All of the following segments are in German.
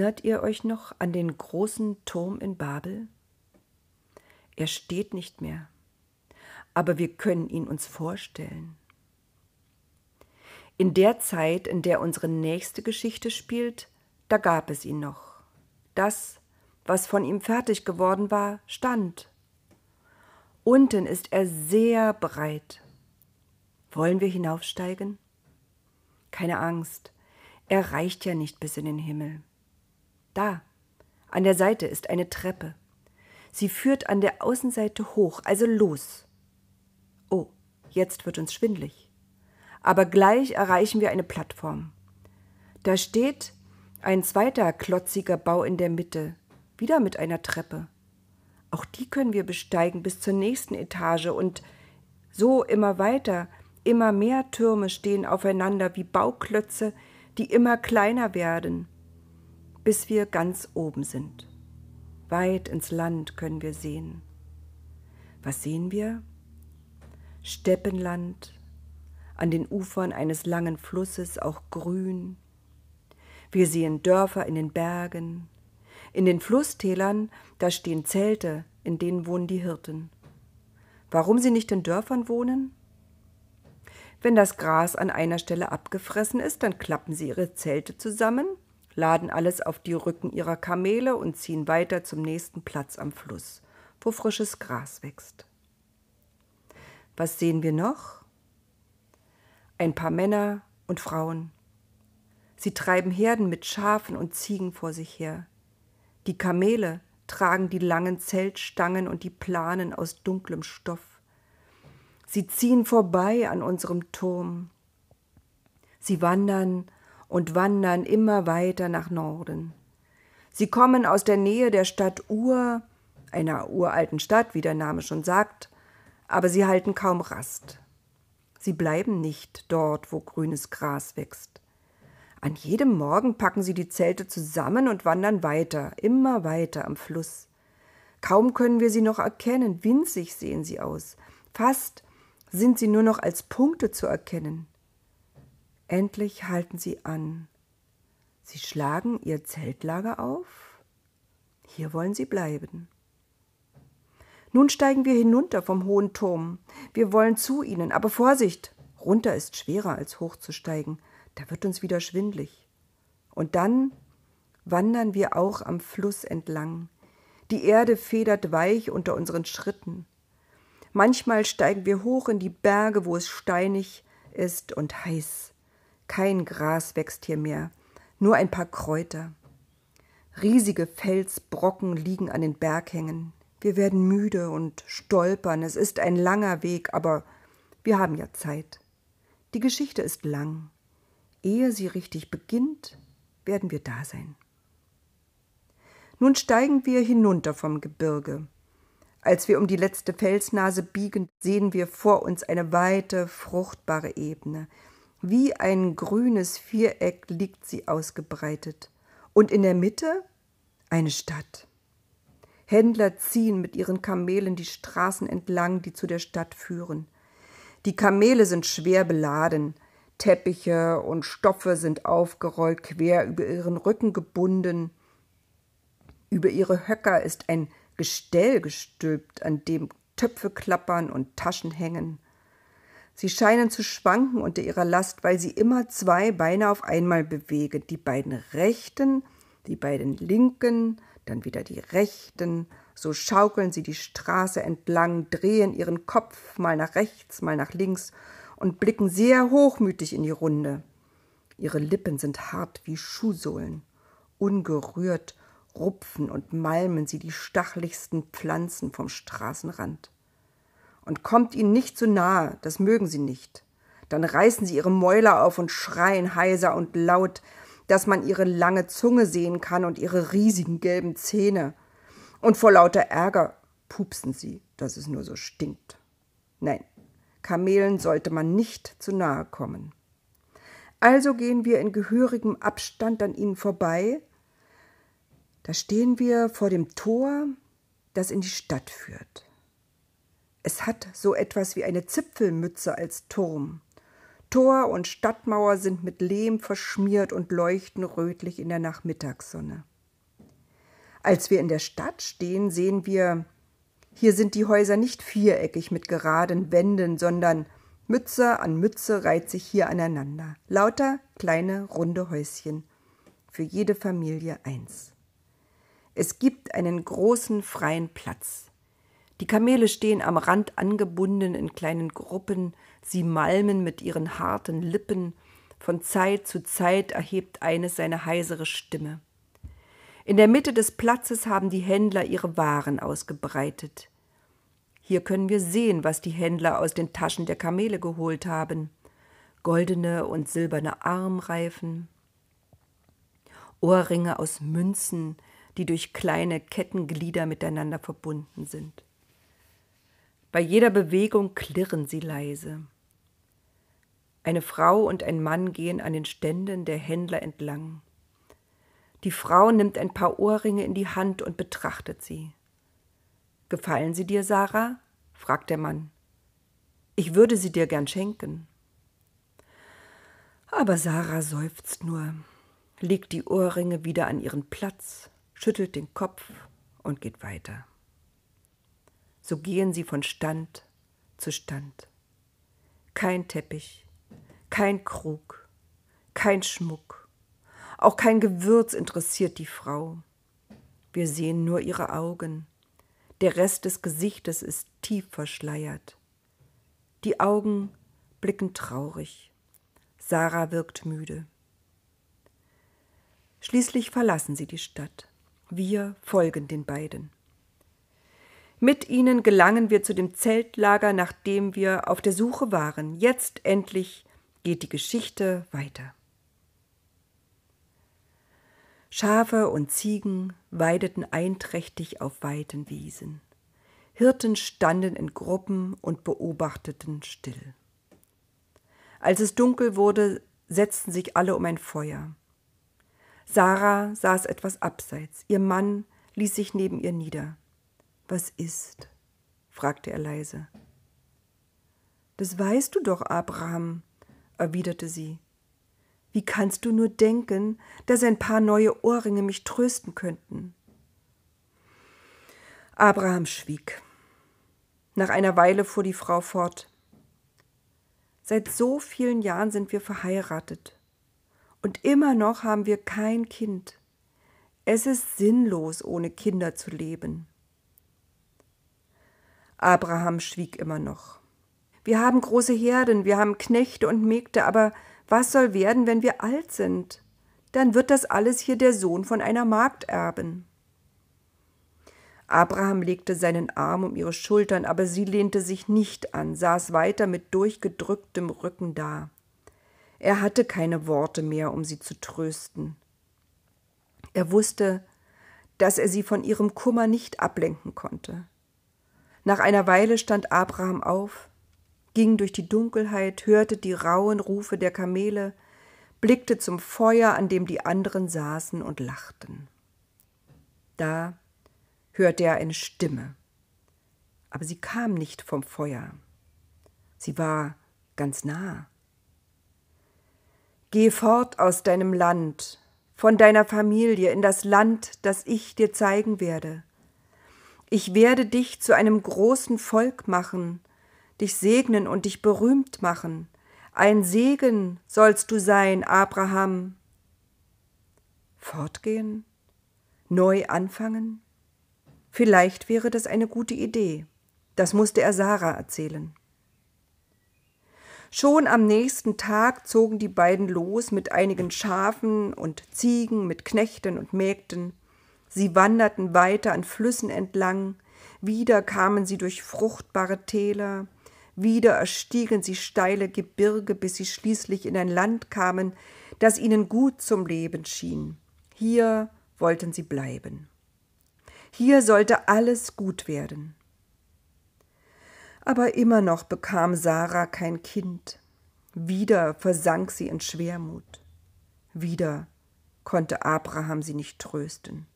Erinnert ihr euch noch an den großen Turm in Babel? Er steht nicht mehr, aber wir können ihn uns vorstellen. In der Zeit, in der unsere nächste Geschichte spielt, da gab es ihn noch. Das, was von ihm fertig geworden war, stand. Unten ist er sehr breit. Wollen wir hinaufsteigen? Keine Angst, er reicht ja nicht bis in den Himmel. Da, an der Seite ist eine Treppe. Sie führt an der Außenseite hoch, also los. Oh, jetzt wird uns schwindlig aber gleich erreichen wir eine Plattform. Da steht ein zweiter klotziger Bau in der Mitte, wieder mit einer Treppe. Auch die können wir besteigen bis zur nächsten Etage und so immer weiter, immer mehr Türme stehen aufeinander wie Bauklötze, die immer kleiner werden, bis wir ganz oben sind. Weit ins Land können wir sehen. Was sehen wir? Steppenland, an den Ufern eines langen Flusses auch grün. Wir sehen Dörfer in den Bergen. In den Flusstälern, da stehen Zelte, in denen wohnen die Hirten. Warum sie nicht in Dörfern wohnen? Wenn das Gras an einer Stelle abgefressen ist, dann klappen sie ihre Zelte zusammen, laden alles auf die Rücken ihrer Kamele und ziehen weiter zum nächsten Platz am Fluss, wo frisches Gras wächst. Was sehen wir noch? ein paar Männer und Frauen. Sie treiben Herden mit Schafen und Ziegen vor sich her. Die Kamele tragen die langen Zeltstangen und die Planen aus dunklem Stoff. Sie ziehen vorbei an unserem Turm. Sie wandern und wandern immer weiter nach Norden. Sie kommen aus der Nähe der Stadt Ur, einer uralten Stadt, wie der Name schon sagt, aber sie halten kaum Rast. Sie bleiben nicht dort, wo grünes Gras wächst. An jedem Morgen packen sie die Zelte zusammen und wandern weiter, immer weiter am Fluss. Kaum können wir sie noch erkennen, winzig sehen sie aus. Fast sind sie nur noch als Punkte zu erkennen. Endlich halten sie an. Sie schlagen ihr Zeltlager auf. Hier wollen sie bleiben. Nun steigen wir hinunter vom hohen Turm. Wir wollen zu ihnen, aber Vorsicht! Runter ist schwerer als hochzusteigen. Da wird uns wieder schwindlig. Und dann wandern wir auch am Fluss entlang. Die Erde federt weich unter unseren Schritten. Manchmal steigen wir hoch in die Berge, wo es steinig ist und heiß. Kein Gras wächst hier mehr, nur ein paar Kräuter. Riesige Felsbrocken liegen an den Berghängen. Wir werden müde und stolpern. Es ist ein langer Weg, aber wir haben ja Zeit. Die Geschichte ist lang. Ehe sie richtig beginnt, werden wir da sein. Nun steigen wir hinunter vom Gebirge. Als wir um die letzte Felsnase biegen, sehen wir vor uns eine weite, fruchtbare Ebene. Wie ein grünes Viereck liegt sie ausgebreitet. Und in der Mitte eine Stadt. Händler ziehen mit ihren Kamelen die Straßen entlang, die zu der Stadt führen. Die Kamele sind schwer beladen, Teppiche und Stoffe sind aufgerollt, quer über ihren Rücken gebunden. Über ihre Höcker ist ein Gestell gestülpt, an dem Töpfe klappern und Taschen hängen. Sie scheinen zu schwanken unter ihrer Last, weil sie immer zwei Beine auf einmal bewegen, die beiden rechten, die beiden linken, dann wieder die rechten, so schaukeln sie die Straße entlang, drehen ihren Kopf mal nach rechts, mal nach links und blicken sehr hochmütig in die Runde. Ihre Lippen sind hart wie Schuhsohlen. Ungerührt rupfen und malmen sie die stacheligsten Pflanzen vom Straßenrand. Und kommt ihnen nicht zu nahe, das mögen sie nicht. Dann reißen sie ihre Mäuler auf und schreien heiser und laut, dass man ihre lange Zunge sehen kann und ihre riesigen gelben Zähne. Und vor lauter Ärger pupsen sie, dass es nur so stinkt. Nein, Kamelen sollte man nicht zu nahe kommen. Also gehen wir in gehörigem Abstand an ihnen vorbei. Da stehen wir vor dem Tor, das in die Stadt führt. Es hat so etwas wie eine Zipfelmütze als Turm. Tor und Stadtmauer sind mit Lehm verschmiert und leuchten rötlich in der Nachmittagssonne. Als wir in der Stadt stehen, sehen wir, hier sind die Häuser nicht viereckig mit geraden Wänden, sondern Mütze an Mütze reiht sich hier aneinander. Lauter kleine runde Häuschen. Für jede Familie eins. Es gibt einen großen freien Platz. Die Kamele stehen am Rand angebunden in kleinen Gruppen, sie malmen mit ihren harten Lippen, von Zeit zu Zeit erhebt eines seine heisere Stimme. In der Mitte des Platzes haben die Händler ihre Waren ausgebreitet. Hier können wir sehen, was die Händler aus den Taschen der Kamele geholt haben. Goldene und silberne Armreifen, Ohrringe aus Münzen, die durch kleine Kettenglieder miteinander verbunden sind. Bei jeder Bewegung klirren sie leise. Eine Frau und ein Mann gehen an den Ständen der Händler entlang. Die Frau nimmt ein paar Ohrringe in die Hand und betrachtet sie. Gefallen sie dir, Sarah? fragt der Mann. Ich würde sie dir gern schenken. Aber Sarah seufzt nur, legt die Ohrringe wieder an ihren Platz, schüttelt den Kopf und geht weiter so gehen sie von Stand zu Stand. Kein Teppich, kein Krug, kein Schmuck, auch kein Gewürz interessiert die Frau. Wir sehen nur ihre Augen. Der Rest des Gesichtes ist tief verschleiert. Die Augen blicken traurig. Sarah wirkt müde. Schließlich verlassen sie die Stadt. Wir folgen den beiden. Mit ihnen gelangen wir zu dem Zeltlager, nach dem wir auf der Suche waren. Jetzt endlich geht die Geschichte weiter. Schafe und Ziegen weideten einträchtig auf weiten Wiesen. Hirten standen in Gruppen und beobachteten still. Als es dunkel wurde, setzten sich alle um ein Feuer. Sarah saß etwas abseits, ihr Mann ließ sich neben ihr nieder. Was ist? fragte er leise. Das weißt du doch, Abraham, erwiderte sie. Wie kannst du nur denken, dass ein paar neue Ohrringe mich trösten könnten? Abraham schwieg. Nach einer Weile fuhr die Frau fort. Seit so vielen Jahren sind wir verheiratet. Und immer noch haben wir kein Kind. Es ist sinnlos, ohne Kinder zu leben. Abraham schwieg immer noch. Wir haben große Herden, wir haben Knechte und Mägde, aber was soll werden, wenn wir alt sind? Dann wird das alles hier der Sohn von einer Magd erben. Abraham legte seinen Arm um ihre Schultern, aber sie lehnte sich nicht an, saß weiter mit durchgedrücktem Rücken da. Er hatte keine Worte mehr, um sie zu trösten. Er wusste, dass er sie von ihrem Kummer nicht ablenken konnte. Nach einer Weile stand Abraham auf, ging durch die Dunkelheit, hörte die rauen Rufe der Kamele, blickte zum Feuer, an dem die anderen saßen und lachten. Da hörte er eine Stimme, aber sie kam nicht vom Feuer. Sie war ganz nah. Geh fort aus deinem Land, von deiner Familie in das Land, das ich dir zeigen werde. Ich werde dich zu einem großen Volk machen, dich segnen und dich berühmt machen. Ein Segen sollst du sein, Abraham. Fortgehen? Neu anfangen? Vielleicht wäre das eine gute Idee. Das musste er Sarah erzählen. Schon am nächsten Tag zogen die beiden los mit einigen Schafen und Ziegen, mit Knechten und Mägden. Sie wanderten weiter an Flüssen entlang, wieder kamen sie durch fruchtbare Täler, wieder erstiegen sie steile Gebirge, bis sie schließlich in ein Land kamen, das ihnen gut zum Leben schien. Hier wollten sie bleiben. Hier sollte alles gut werden. Aber immer noch bekam Sarah kein Kind. Wieder versank sie in Schwermut. Wieder konnte Abraham sie nicht trösten.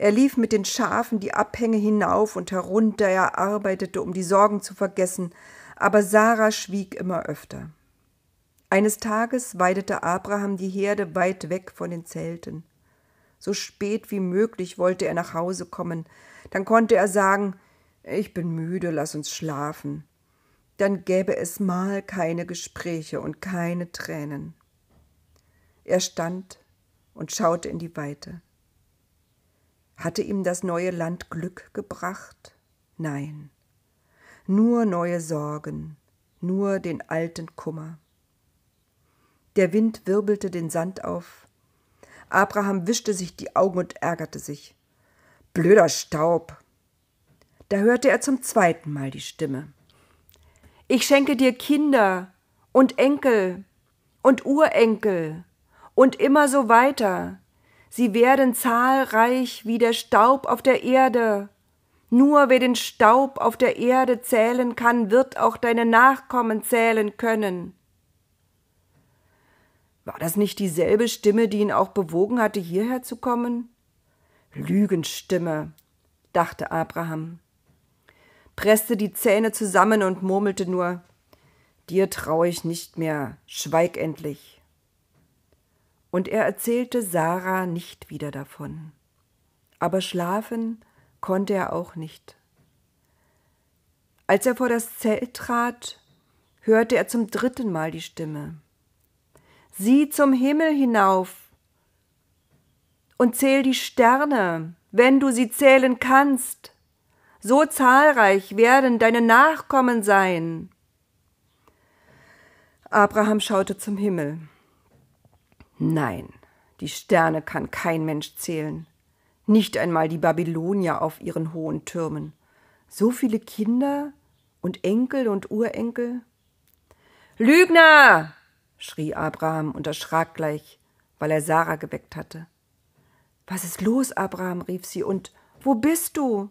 Er lief mit den Schafen die Abhänge hinauf und herunter, er arbeitete, um die Sorgen zu vergessen, Aber Sarah schwieg immer öfter. Eines Tages weidete Abraham die Herde weit weg von den Zelten. So spät wie möglich wollte er nach Hause kommen, dann konnte er sagen Ich bin müde, lass uns schlafen. Dann gäbe es mal keine Gespräche und keine Tränen. Er stand und schaute in die Weite. Hatte ihm das neue Land Glück gebracht? Nein, nur neue Sorgen, nur den alten Kummer. Der Wind wirbelte den Sand auf. Abraham wischte sich die Augen und ärgerte sich. Blöder Staub. Da hörte er zum zweiten Mal die Stimme. Ich schenke dir Kinder und Enkel und Urenkel und immer so weiter. Sie werden zahlreich wie der Staub auf der Erde. Nur wer den Staub auf der Erde zählen kann, wird auch deine Nachkommen zählen können. War das nicht dieselbe Stimme, die ihn auch bewogen hatte, hierher zu kommen? Lügenstimme, dachte Abraham, presste die Zähne zusammen und murmelte nur Dir traue ich nicht mehr, schweig endlich und er erzählte Sarah nicht wieder davon. Aber schlafen konnte er auch nicht. Als er vor das Zelt trat, hörte er zum dritten Mal die Stimme. Sieh zum Himmel hinauf und zähl die Sterne, wenn du sie zählen kannst. So zahlreich werden deine Nachkommen sein. Abraham schaute zum Himmel. Nein, die Sterne kann kein Mensch zählen, nicht einmal die Babylonier auf ihren hohen Türmen. So viele Kinder und Enkel und Urenkel? Lügner! schrie Abraham und erschrak gleich, weil er Sarah geweckt hatte. Was ist los, Abraham? rief sie, und wo bist du?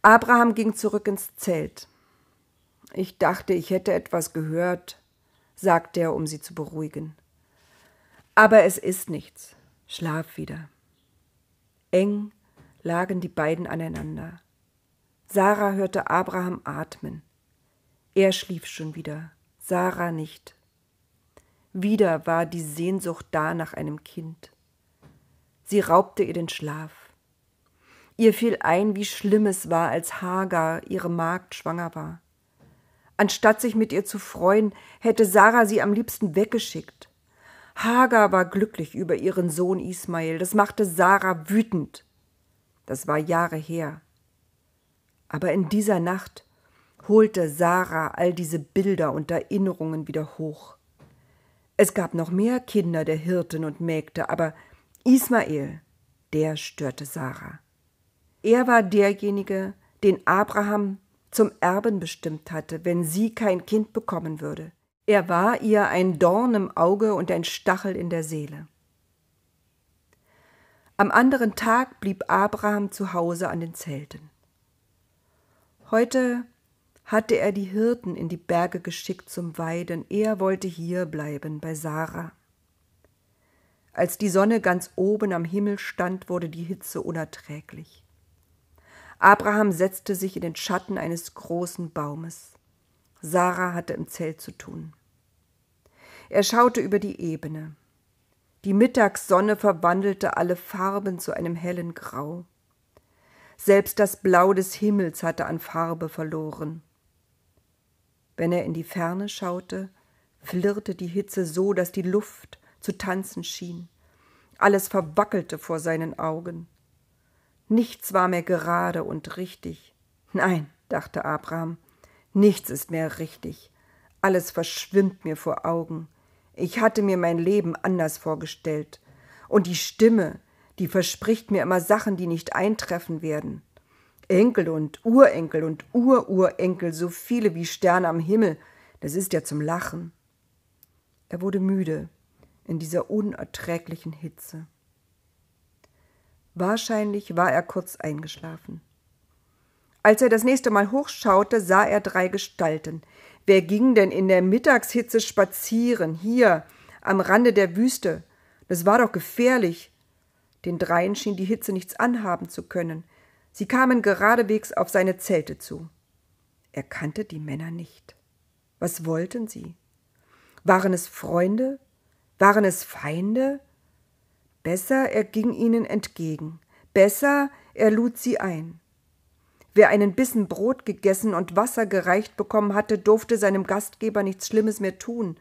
Abraham ging zurück ins Zelt. Ich dachte, ich hätte etwas gehört, sagte er, um sie zu beruhigen. Aber es ist nichts. Schlaf wieder. Eng lagen die beiden aneinander. Sarah hörte Abraham atmen. Er schlief schon wieder, Sarah nicht. Wieder war die Sehnsucht da nach einem Kind. Sie raubte ihr den Schlaf. Ihr fiel ein, wie schlimm es war, als Hagar, ihre Magd, schwanger war. Anstatt sich mit ihr zu freuen, hätte Sarah sie am liebsten weggeschickt. Hagar war glücklich über ihren Sohn Ismael, das machte Sarah wütend. Das war Jahre her. Aber in dieser Nacht holte Sarah all diese Bilder und Erinnerungen wieder hoch. Es gab noch mehr Kinder der Hirten und Mägde, aber Ismael, der störte Sarah. Er war derjenige, den Abraham zum Erben bestimmt hatte, wenn sie kein Kind bekommen würde. Er war ihr ein Dorn im Auge und ein Stachel in der Seele. Am anderen Tag blieb Abraham zu Hause an den Zelten. Heute hatte er die Hirten in die Berge geschickt zum Weiden, er wollte hier bleiben bei Sarah. Als die Sonne ganz oben am Himmel stand, wurde die Hitze unerträglich. Abraham setzte sich in den Schatten eines großen Baumes. Sarah hatte im Zelt zu tun. Er schaute über die Ebene. Die Mittagssonne verwandelte alle Farben zu einem hellen Grau. Selbst das Blau des Himmels hatte an Farbe verloren. Wenn er in die Ferne schaute, flirrte die Hitze so, dass die Luft zu tanzen schien. Alles verwackelte vor seinen Augen. Nichts war mehr gerade und richtig. Nein, dachte Abraham, nichts ist mehr richtig. Alles verschwimmt mir vor Augen. Ich hatte mir mein Leben anders vorgestellt. Und die Stimme, die verspricht mir immer Sachen, die nicht eintreffen werden. Enkel und Urenkel und Ururenkel, so viele wie Sterne am Himmel, das ist ja zum Lachen. Er wurde müde in dieser unerträglichen Hitze. Wahrscheinlich war er kurz eingeschlafen. Als er das nächste Mal hochschaute, sah er drei Gestalten, Wer ging denn in der Mittagshitze spazieren, hier am Rande der Wüste? Das war doch gefährlich. Den dreien schien die Hitze nichts anhaben zu können. Sie kamen geradewegs auf seine Zelte zu. Er kannte die Männer nicht. Was wollten sie? Waren es Freunde? Waren es Feinde? Besser, er ging ihnen entgegen. Besser, er lud sie ein. Wer einen Bissen Brot gegessen und Wasser gereicht bekommen hatte, durfte seinem Gastgeber nichts Schlimmes mehr tun.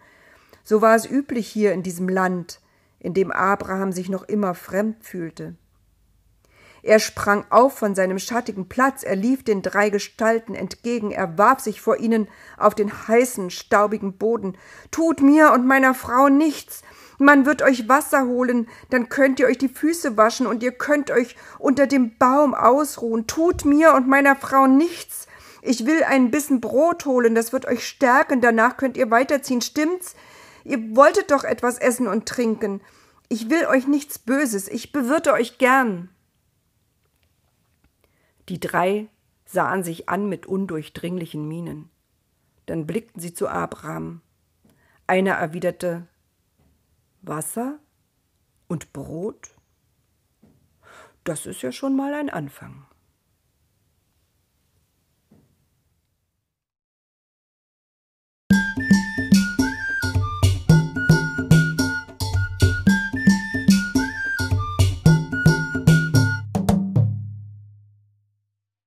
So war es üblich hier in diesem Land, in dem Abraham sich noch immer fremd fühlte. Er sprang auf von seinem schattigen Platz, er lief den drei Gestalten entgegen, er warf sich vor ihnen auf den heißen, staubigen Boden. Tut mir und meiner Frau nichts. Man wird euch Wasser holen, dann könnt ihr euch die Füße waschen und ihr könnt euch unter dem Baum ausruhen. Tut mir und meiner Frau nichts. Ich will ein Bissen Brot holen, das wird euch stärken, danach könnt ihr weiterziehen, stimmt's? Ihr wolltet doch etwas essen und trinken. Ich will euch nichts Böses, ich bewirte euch gern. Die drei sahen sich an mit undurchdringlichen Mienen. Dann blickten sie zu Abraham. Einer erwiderte Wasser und Brot? Das ist ja schon mal ein Anfang.